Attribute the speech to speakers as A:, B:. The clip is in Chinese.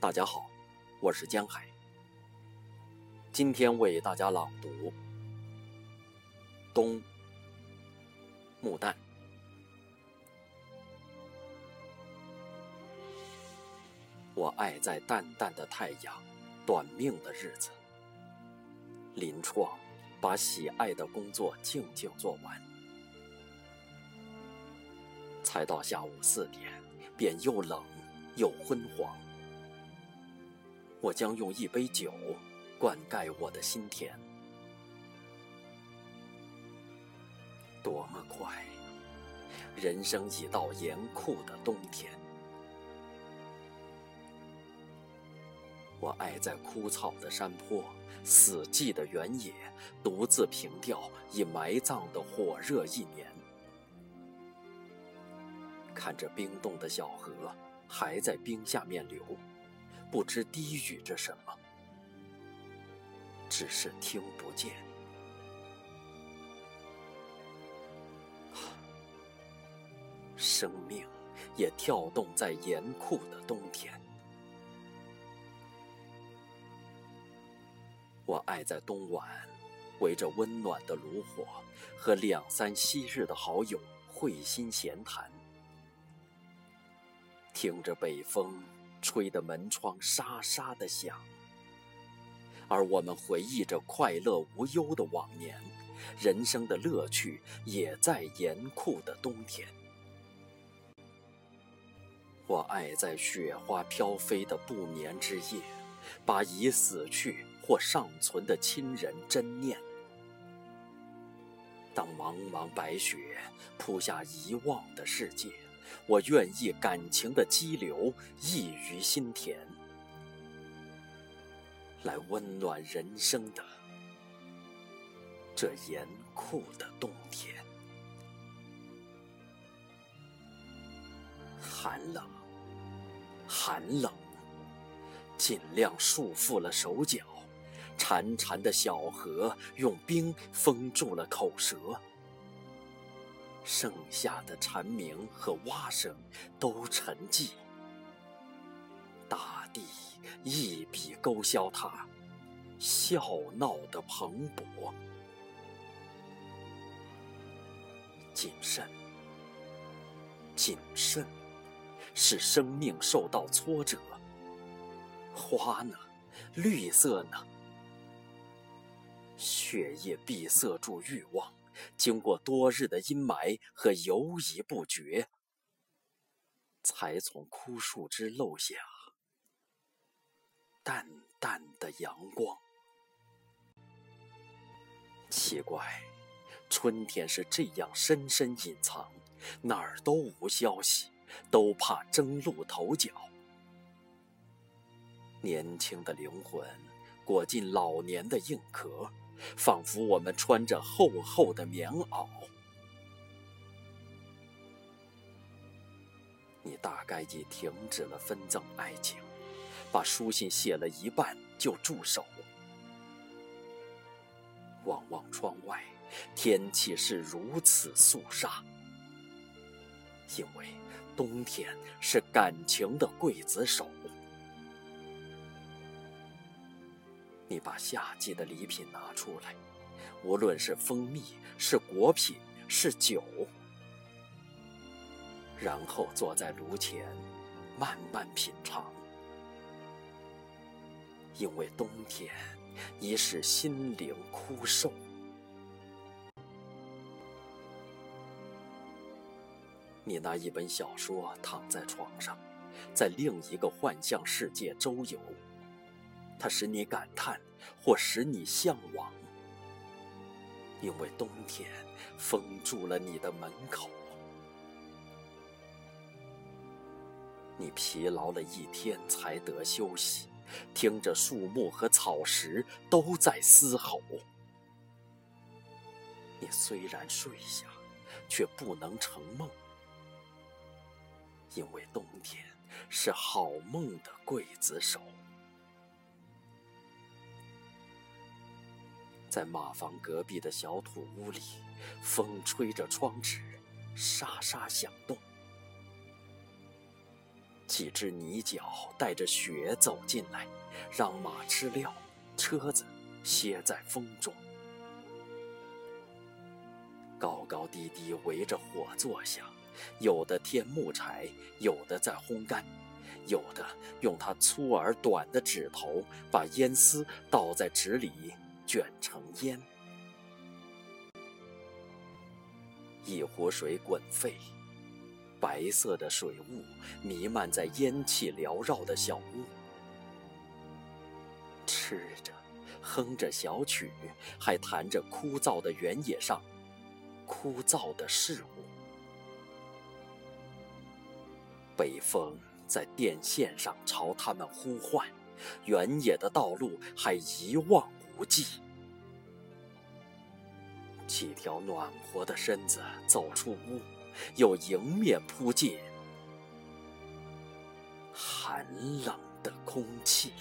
A: 大家好，我是江海。今天为大家朗读《冬》木旦。我爱在淡淡的太阳、短命的日子，临创把喜爱的工作静静做完，才到下午四点，便又冷又昏黄。我将用一杯酒灌溉我的心田。多么快，人生已到严酷的冬天。我爱在枯草的山坡、死寂的原野，独自凭吊已埋葬的火热一年，看着冰冻的小河还在冰下面流。不知低语着什么，只是听不见。生命也跳动在严酷的冬天。我爱在冬晚，围着温暖的炉火，和两三昔日的好友会心闲谈，听着北风。吹得门窗沙沙的响，而我们回忆着快乐无忧的往年，人生的乐趣也在严酷的冬天。我爱在雪花飘飞的不眠之夜，把已死去或尚存的亲人珍念。当茫茫白雪铺下遗忘的世界。我愿意感情的激流溢于心田，来温暖人生的这严酷的冬天。寒冷，寒冷，尽量束缚了手脚。潺潺的小河用冰封住了口舌。剩下的蝉鸣和蛙声都沉寂，大地一笔勾销它笑闹的蓬勃。谨慎，谨慎，使生命受到挫折。花呢？绿色呢？血液闭塞住欲望。经过多日的阴霾和犹疑不决，才从枯树枝漏下淡淡的阳光。奇怪，春天是这样深深隐藏，哪儿都无消息，都怕争路头角。年轻的灵魂裹进老年的硬壳。仿佛我们穿着厚厚的棉袄。你大概已停止了分赠爱情，把书信写了一半就住手。望望窗外，天气是如此肃杀，因为冬天是感情的刽子手。你把夏季的礼品拿出来，无论是蜂蜜、是果品、是酒，然后坐在炉前，慢慢品尝。因为冬天已使心灵枯瘦。你拿一本小说躺在床上，在另一个幻象世界周游。它使你感叹，或使你向往，因为冬天封住了你的门口。你疲劳了一天才得休息，听着树木和草石都在嘶吼。你虽然睡下，却不能成梦，因为冬天是好梦的刽子手。在马房隔壁的小土屋里，风吹着窗纸，沙沙响动。几只泥脚带着雪走进来，让马吃料，车子歇在风中。高高低低围着火坐下，有的添木柴，有的在烘干，有的用他粗而短的指头把烟丝倒在纸里卷成烟。一壶水滚沸，白色的水雾弥漫在烟气缭绕的小屋。吃着，哼着小曲，还弹着枯燥的原野上。枯燥的事物，北风在电线上朝他们呼唤，原野的道路还一望无际。几条暖和的身子走出屋，又迎面扑进寒冷的空气。